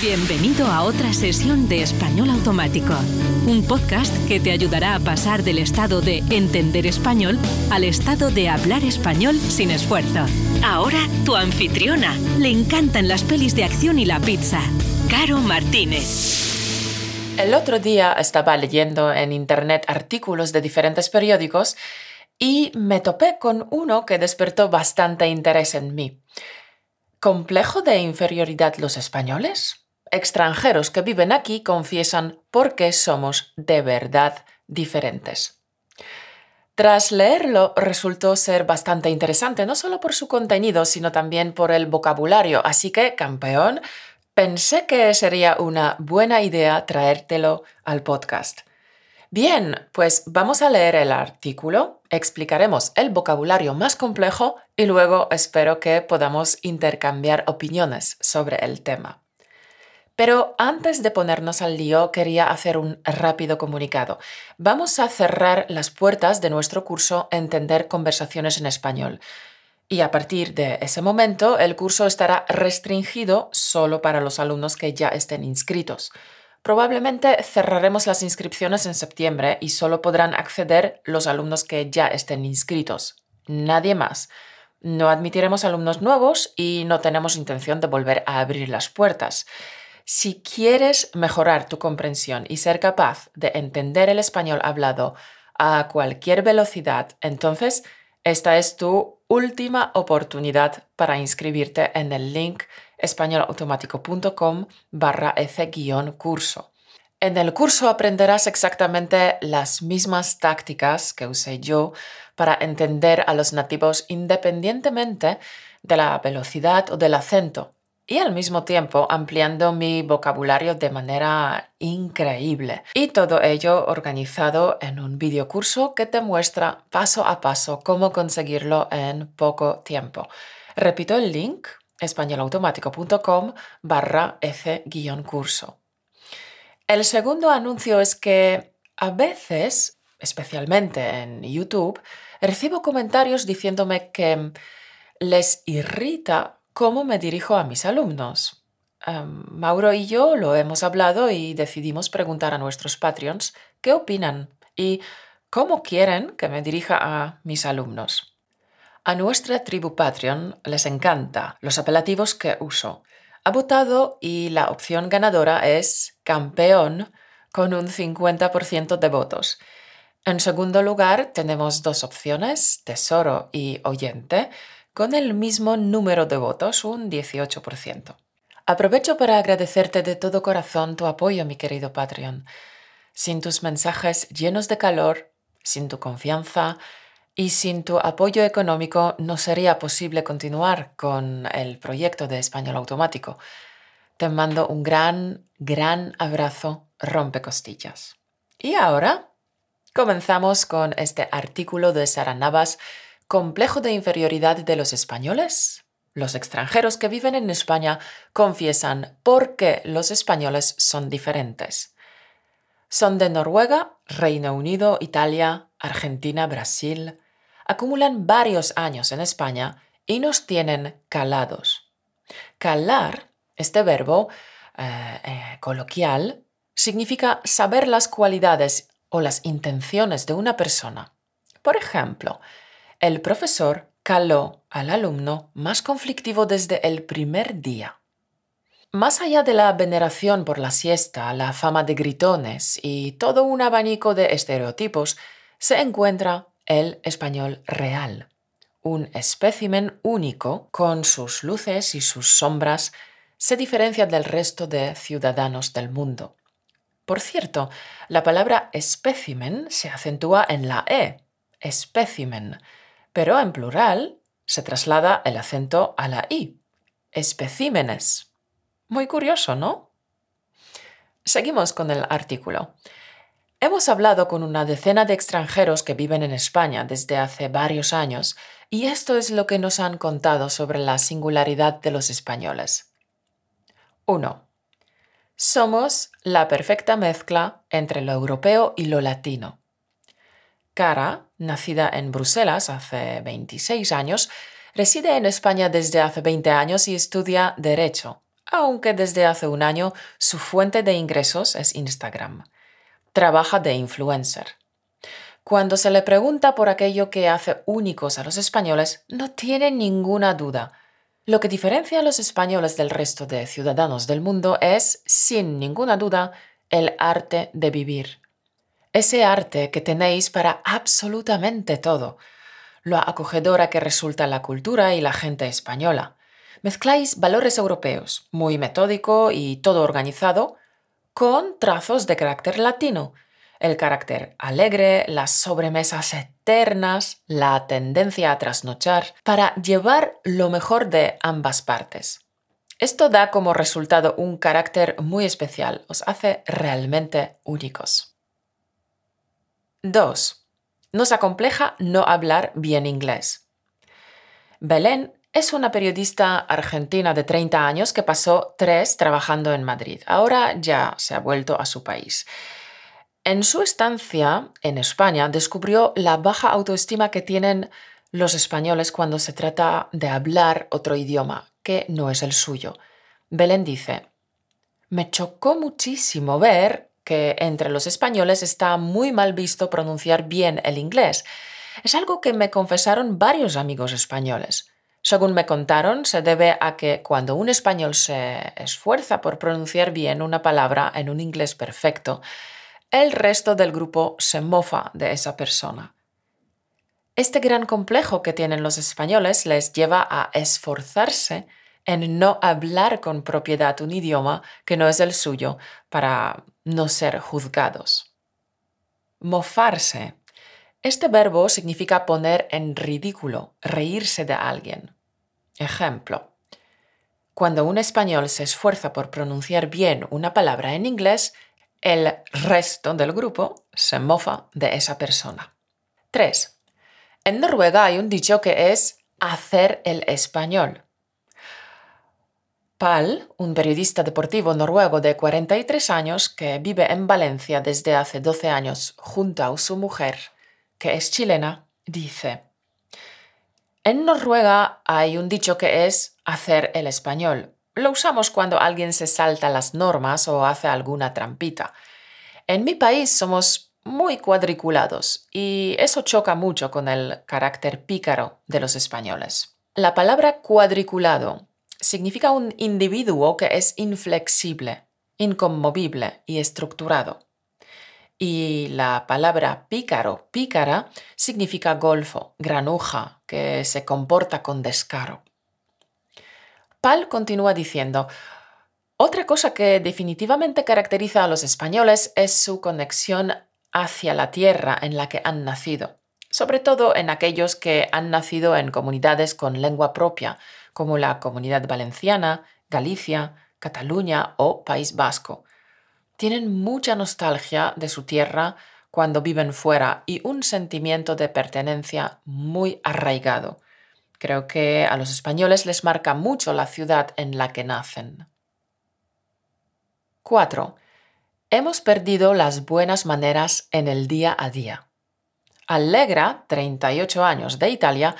Bienvenido a otra sesión de Español Automático, un podcast que te ayudará a pasar del estado de entender español al estado de hablar español sin esfuerzo. Ahora tu anfitriona. Le encantan las pelis de acción y la pizza. Caro Martínez. El otro día estaba leyendo en internet artículos de diferentes periódicos y me topé con uno que despertó bastante interés en mí. ¿Complejo de inferioridad los españoles? Extranjeros que viven aquí confiesan por qué somos de verdad diferentes. Tras leerlo resultó ser bastante interesante, no solo por su contenido, sino también por el vocabulario, así que, campeón, pensé que sería una buena idea traértelo al podcast. Bien, pues vamos a leer el artículo, explicaremos el vocabulario más complejo y luego espero que podamos intercambiar opiniones sobre el tema. Pero antes de ponernos al lío, quería hacer un rápido comunicado. Vamos a cerrar las puertas de nuestro curso Entender conversaciones en español. Y a partir de ese momento, el curso estará restringido solo para los alumnos que ya estén inscritos. Probablemente cerraremos las inscripciones en septiembre y solo podrán acceder los alumnos que ya estén inscritos. Nadie más. No admitiremos alumnos nuevos y no tenemos intención de volver a abrir las puertas. Si quieres mejorar tu comprensión y ser capaz de entender el español hablado a cualquier velocidad, entonces esta es tu última oportunidad para inscribirte en el link españolautomático.com barra curso. En el curso aprenderás exactamente las mismas tácticas que usé yo para entender a los nativos independientemente de la velocidad o del acento y al mismo tiempo ampliando mi vocabulario de manera increíble. Y todo ello organizado en un videocurso que te muestra paso a paso cómo conseguirlo en poco tiempo. Repito el link españolautomático.com barra f-curso. El segundo anuncio es que a veces, especialmente en YouTube, recibo comentarios diciéndome que les irrita cómo me dirijo a mis alumnos. Em, Mauro y yo lo hemos hablado y decidimos preguntar a nuestros Patreons qué opinan y cómo quieren que me dirija a mis alumnos. A nuestra tribu Patreon les encanta los apelativos que uso. Ha votado y la opción ganadora es campeón con un 50% de votos. En segundo lugar tenemos dos opciones, tesoro y oyente, con el mismo número de votos, un 18%. Aprovecho para agradecerte de todo corazón tu apoyo, mi querido Patreon. Sin tus mensajes llenos de calor, sin tu confianza y sin tu apoyo económico no sería posible continuar con el proyecto de Español Automático. Te mando un gran, gran abrazo, rompe costillas. Y ahora comenzamos con este artículo de Sara Navas complejo de inferioridad de los españoles? Los extranjeros que viven en España confiesan por qué los españoles son diferentes. Son de Noruega, Reino Unido, Italia, Argentina, Brasil. Acumulan varios años en España y nos tienen calados. Calar, este verbo eh, eh, coloquial, significa saber las cualidades o las intenciones de una persona. Por ejemplo, el profesor caló al alumno más conflictivo desde el primer día. Más allá de la veneración por la siesta, la fama de gritones y todo un abanico de estereotipos, se encuentra el español real, un espécimen único con sus luces y sus sombras, se diferencia del resto de ciudadanos del mundo. Por cierto, la palabra espécimen se acentúa en la E, espécimen, pero en plural se traslada el acento a la i. Especímenes. Muy curioso, ¿no? Seguimos con el artículo. Hemos hablado con una decena de extranjeros que viven en España desde hace varios años y esto es lo que nos han contado sobre la singularidad de los españoles. 1. Somos la perfecta mezcla entre lo europeo y lo latino. Cara, nacida en Bruselas hace 26 años, reside en España desde hace 20 años y estudia Derecho. aunque desde hace un año su fuente de ingresos es Instagram. Trabaja de influencer. Cuando se le pregunta por aquello que hace únicos a los españoles, no tiene ninguna duda. Lo que diferencia a los españoles del resto de ciudadanos del mundo es, sin ninguna duda, el arte de vivir. Ese arte que tenéis para absolutamente todo, lo acogedora que resulta la cultura y la gente española. Mezcláis valores europeos, muy metódico y todo organizado, con trazos de carácter latino, el carácter alegre, las sobremesas eternas, la tendencia a trasnochar, para llevar lo mejor de ambas partes. Esto da como resultado un carácter muy especial, os hace realmente únicos. 2. Nos acompleja no hablar bien inglés. Belén es una periodista argentina de 30 años que pasó tres trabajando en Madrid. Ahora ya se ha vuelto a su país. En su estancia en España descubrió la baja autoestima que tienen los españoles cuando se trata de hablar otro idioma, que no es el suyo. Belén dice, me chocó muchísimo ver que entre los españoles está muy mal visto pronunciar bien el inglés. Es algo que me confesaron varios amigos españoles. Según me contaron, se debe a que cuando un español se esfuerza por pronunciar bien una palabra en un inglés perfecto, el resto del grupo se mofa de esa persona. Este gran complejo que tienen los españoles les lleva a esforzarse en no hablar con propiedad un idioma que no es el suyo para no ser juzgados. Mofarse. Este verbo significa poner en ridículo, reírse de alguien. Ejemplo. Cuando un español se esfuerza por pronunciar bien una palabra en inglés, el resto del grupo se mofa de esa persona. 3. En Noruega hay un dicho que es hacer el español. Pal, un periodista deportivo noruego de 43 años que vive en Valencia desde hace 12 años junto a su mujer, que es chilena, dice, En Noruega hay un dicho que es hacer el español. Lo usamos cuando alguien se salta las normas o hace alguna trampita. En mi país somos muy cuadriculados y eso choca mucho con el carácter pícaro de los españoles. La palabra cuadriculado significa un individuo que es inflexible, inconmovible y estructurado. Y la palabra pícaro, pícara, significa golfo, granuja, que se comporta con descaro. Pal continúa diciendo, otra cosa que definitivamente caracteriza a los españoles es su conexión hacia la tierra en la que han nacido, sobre todo en aquellos que han nacido en comunidades con lengua propia, como la Comunidad Valenciana, Galicia, Cataluña o País Vasco. Tienen mucha nostalgia de su tierra cuando viven fuera y un sentimiento de pertenencia muy arraigado. Creo que a los españoles les marca mucho la ciudad en la que nacen. 4. Hemos perdido las buenas maneras en el día a día. Allegra, 38 años de Italia,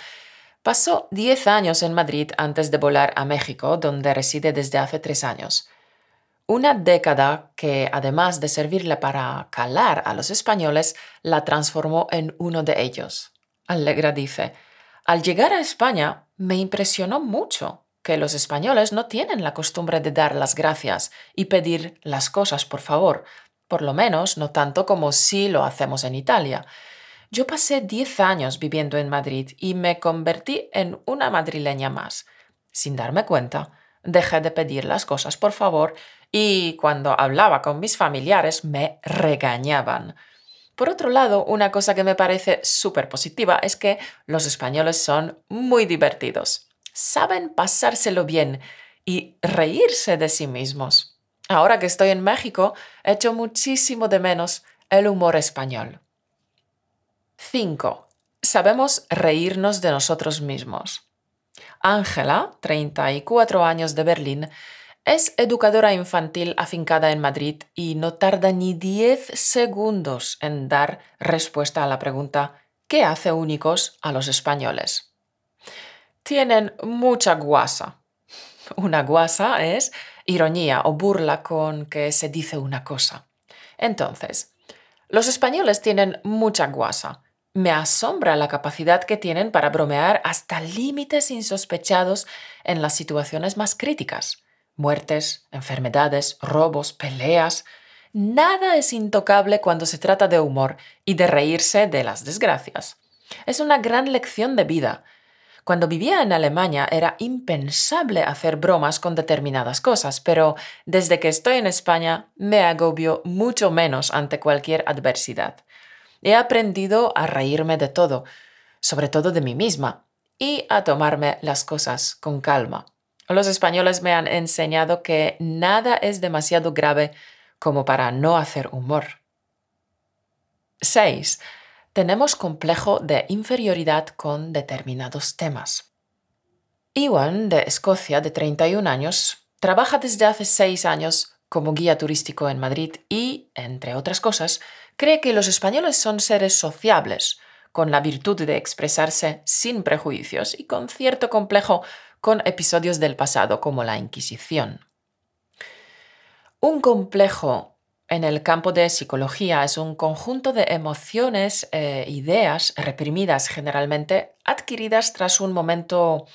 pasó 10 años en Madrid antes de volar a México, donde reside desde hace 3 años. Una década que, además de servirle para calar a los españoles, la transformó en uno de ellos. Allegra dice, al llegar a España me impresionó mucho que los españoles no tienen la costumbre de dar las gracias y pedir las cosas por favor, por lo menos no tanto como si lo hacemos en Italia. Yo pasé 10 años viviendo en Madrid y me convertí en una madrileña más. Sin darme cuenta, dejé de pedir las cosas por favor y cuando hablaba con mis familiares me regañaban. Por otro lado, una cosa que me parece súper positiva es que los españoles son muy divertidos. Saben pasárselo bien y reírse de sí mismos. Ahora que estoy en México, echo muchísimo de menos el humor español. 5. Sabemos reírnos de nosotros mismos. Ángela, 34 años de Berlín, es educadora infantil afincada en Madrid y no tarda ni 10 segundos en dar respuesta a la pregunta ¿qué hace únicos a los españoles? Tienen mucha guasa. Una guasa es ironía o burla con que se dice una cosa. Entonces, los españoles tienen mucha guasa. Me asombra la capacidad que tienen para bromear hasta límites insospechados en las situaciones más críticas. Muertes, enfermedades, robos, peleas. Nada es intocable cuando se trata de humor y de reírse de las desgracias. Es una gran lección de vida cuando vivía en Alemania era impensable hacer bromas con determinadas cosas, pero desde que estoy en España me agobio mucho menos ante cualquier adversidad. He aprendido a reírme de todo, sobre todo de mí misma, y a tomarme las cosas con calma. Los españoles me han enseñado que nada es demasiado grave como para no hacer humor. 6 tenemos complejo de inferioridad con determinados temas. Iwan, de Escocia, de 31 años, trabaja desde hace seis años como guía turístico en Madrid y, entre otras cosas, cree que los españoles son seres sociables, con la virtud de expresarse sin prejuicios y con cierto complejo con episodios del pasado como la Inquisición. Un complejo en el campo de psicología es un conjunto de emociones, e ideas reprimidas generalmente, adquiridas tras un momento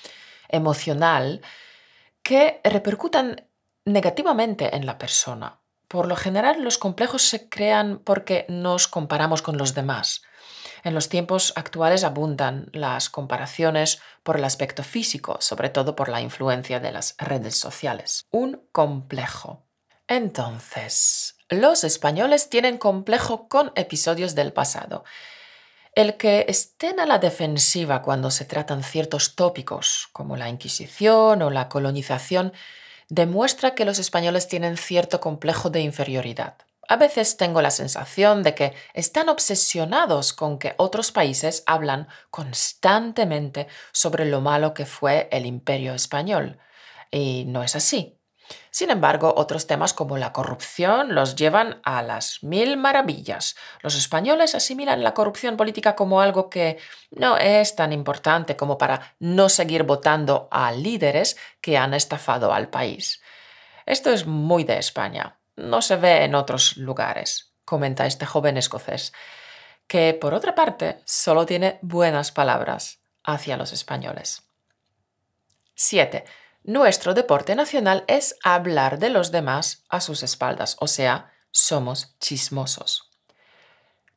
emocional que repercutan negativamente en la persona. Por lo general, los complejos se crean porque nos comparamos con los demás. En los tiempos actuales abundan las comparaciones por el aspecto físico, sobre todo por la influencia de las redes sociales. Un complejo. Entonces, los españoles tienen complejo con episodios del pasado. El que estén a la defensiva cuando se tratan ciertos tópicos, como la Inquisición o la colonización, demuestra que los españoles tienen cierto complejo de inferioridad. A veces tengo la sensación de que están obsesionados con que otros países hablan constantemente sobre lo malo que fue el imperio español. Y no es así. Sin embargo, otros temas como la corrupción los llevan a las mil maravillas. Los españoles asimilan la corrupción política como algo que no es tan importante como para no seguir votando a líderes que han estafado al país. Esto es muy de España. No se ve en otros lugares, comenta este joven escocés, que por otra parte solo tiene buenas palabras hacia los españoles. 7 nuestro deporte nacional es hablar de los demás a sus espaldas, o sea, somos chismosos.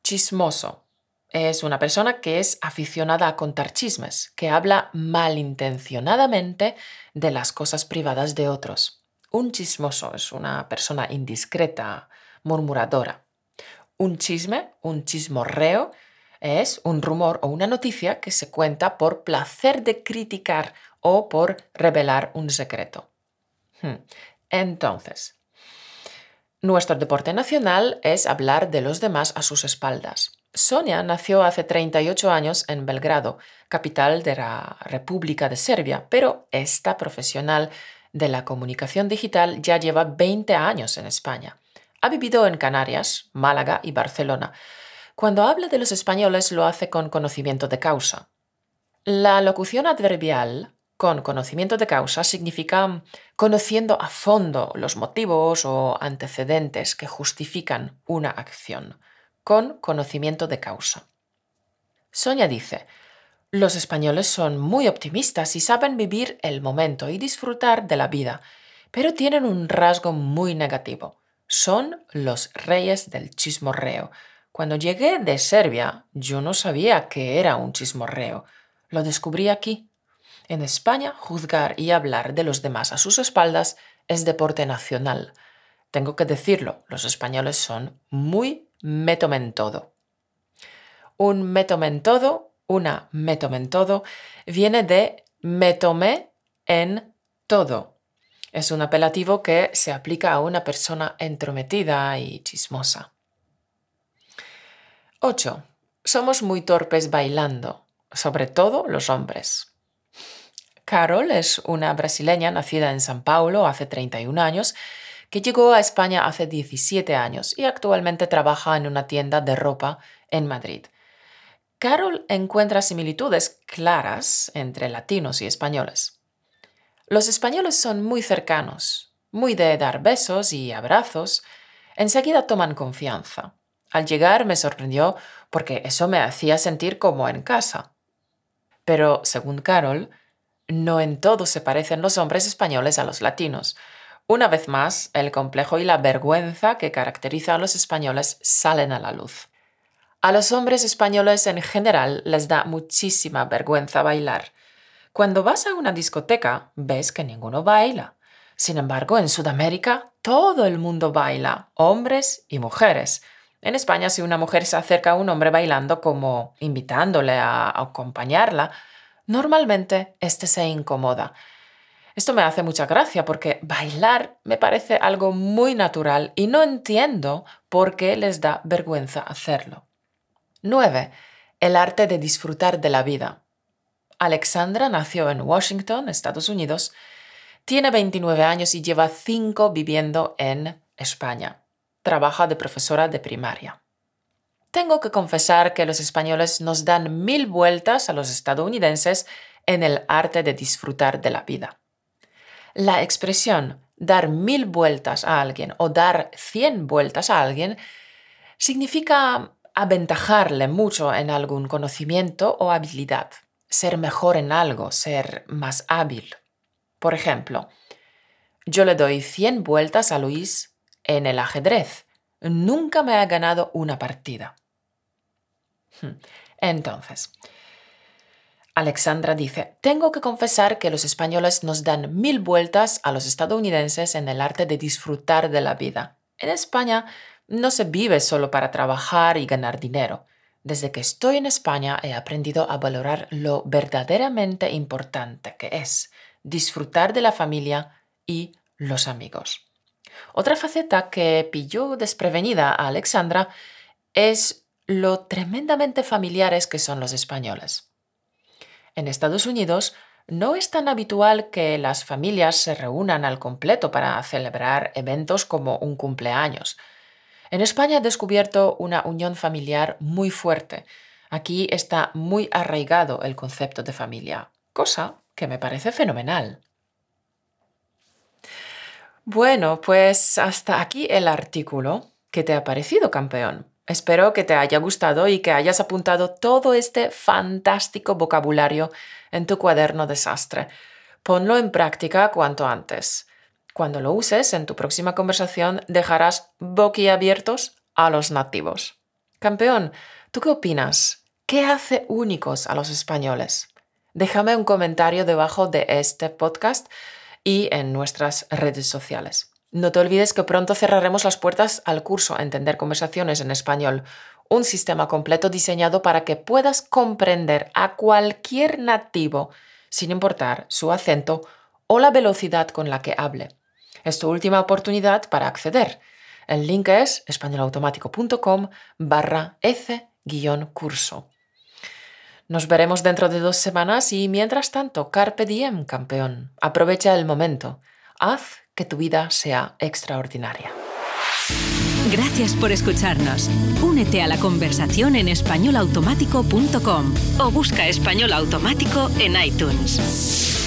Chismoso es una persona que es aficionada a contar chismes, que habla malintencionadamente de las cosas privadas de otros. Un chismoso es una persona indiscreta, murmuradora. Un chisme, un chismorreo, es un rumor o una noticia que se cuenta por placer de criticar o por revelar un secreto. Hmm. Entonces, nuestro deporte nacional es hablar de los demás a sus espaldas. Sonia nació hace 38 años en Belgrado, capital de la República de Serbia, pero esta profesional de la comunicación digital ya lleva 20 años en España. Ha vivido en Canarias, Málaga y Barcelona. Cuando habla de los españoles lo hace con conocimiento de causa. La locución adverbial con conocimiento de causa significa conociendo a fondo los motivos o antecedentes que justifican una acción, con conocimiento de causa. Sonia dice, los españoles son muy optimistas y saben vivir el momento y disfrutar de la vida, pero tienen un rasgo muy negativo. Son los reyes del chismorreo. Cuando llegué de Serbia, yo no sabía que era un chismorreo. Lo descubrí aquí. En España, juzgar y hablar de los demás a sus espaldas es deporte nacional. Tengo que decirlo, los españoles son muy metomentodo. Un metomentodo, una metomentodo, viene de me tomé en todo. Es un apelativo que se aplica a una persona entrometida y chismosa. 8. Somos muy torpes bailando, sobre todo los hombres. Carol es una brasileña nacida en San Paulo hace 31 años que llegó a España hace 17 años y actualmente trabaja en una tienda de ropa en Madrid. Carol encuentra similitudes claras entre latinos y españoles. Los españoles son muy cercanos, muy de dar besos y abrazos. Enseguida toman confianza. Al llegar me sorprendió porque eso me hacía sentir como en casa. Pero, según Carol, no en todo se parecen los hombres españoles a los latinos. Una vez más, el complejo y la vergüenza que caracteriza a los españoles salen a la luz. A los hombres españoles en general les da muchísima vergüenza bailar. Cuando vas a una discoteca, ves que ninguno baila. Sin embargo, en Sudamérica todo el mundo baila, hombres y mujeres. En España, si una mujer se acerca a un hombre bailando como invitándole a acompañarla, normalmente éste se incomoda. Esto me hace mucha gracia porque bailar me parece algo muy natural y no entiendo por qué les da vergüenza hacerlo. 9. El arte de disfrutar de la vida. Alexandra nació en Washington, Estados Unidos, tiene 29 años y lleva 5 viviendo en España. Trabaja de profesora de primaria. Tengo que confesar que los españoles nos dan mil vueltas a los estadounidenses en el arte de disfrutar de la vida. La expresión dar mil vueltas a alguien o dar cien vueltas a alguien significa aventajarle mucho en algún conocimiento o habilidad ser mejor en algo, ser más hábil. Por ejemplo, yo le doy 100 vueltas a Luis en el ajedrez. Nunca me ha ganado una partida. Hmm. Entonces, Alexandra dice, tengo que confesar que los españoles nos dan mil vueltas a los estadounidenses en el arte de disfrutar de la vida. En España no se vive solo para trabajar y ganar dinero. Desde que estoy en España he aprendido a valorar lo verdaderamente importante que es disfrutar de la familia y los amigos. Otra faceta que pilló desprevenida a Alexandra es lo tremendamente familiares que son los españoles. En Estados Unidos no es tan habitual que las familias se reúnan al completo para celebrar eventos como un cumpleaños. En España he descubierto una unión familiar muy fuerte. Aquí está muy arraigado el concepto de familia, cosa que me parece fenomenal. Bueno, pues hasta aquí el artículo. ¿Qué te ha parecido, campeón? Espero que te haya gustado y que hayas apuntado todo este fantástico vocabulario en tu cuaderno desastre. Ponlo en práctica cuanto antes. Cuando lo uses en tu próxima conversación dejarás boquiabiertos a los nativos. Campeón, ¿tú qué opinas? ¿Qué hace únicos a los españoles? Déjame un comentario debajo de este podcast y en nuestras redes sociales. No te olvides que pronto cerraremos las puertas al curso Entender conversaciones en español, un sistema completo diseñado para que puedas comprender a cualquier nativo sin importar su acento o la velocidad con la que hable. Es tu última oportunidad para acceder. El link es españolautomático.com barra F-curso. Nos veremos dentro de dos semanas y mientras tanto, carpe diem, campeón. Aprovecha el momento. Haz que tu vida sea extraordinaria. Gracias por escucharnos. Únete a la conversación en españolautomático.com o busca español automático en iTunes.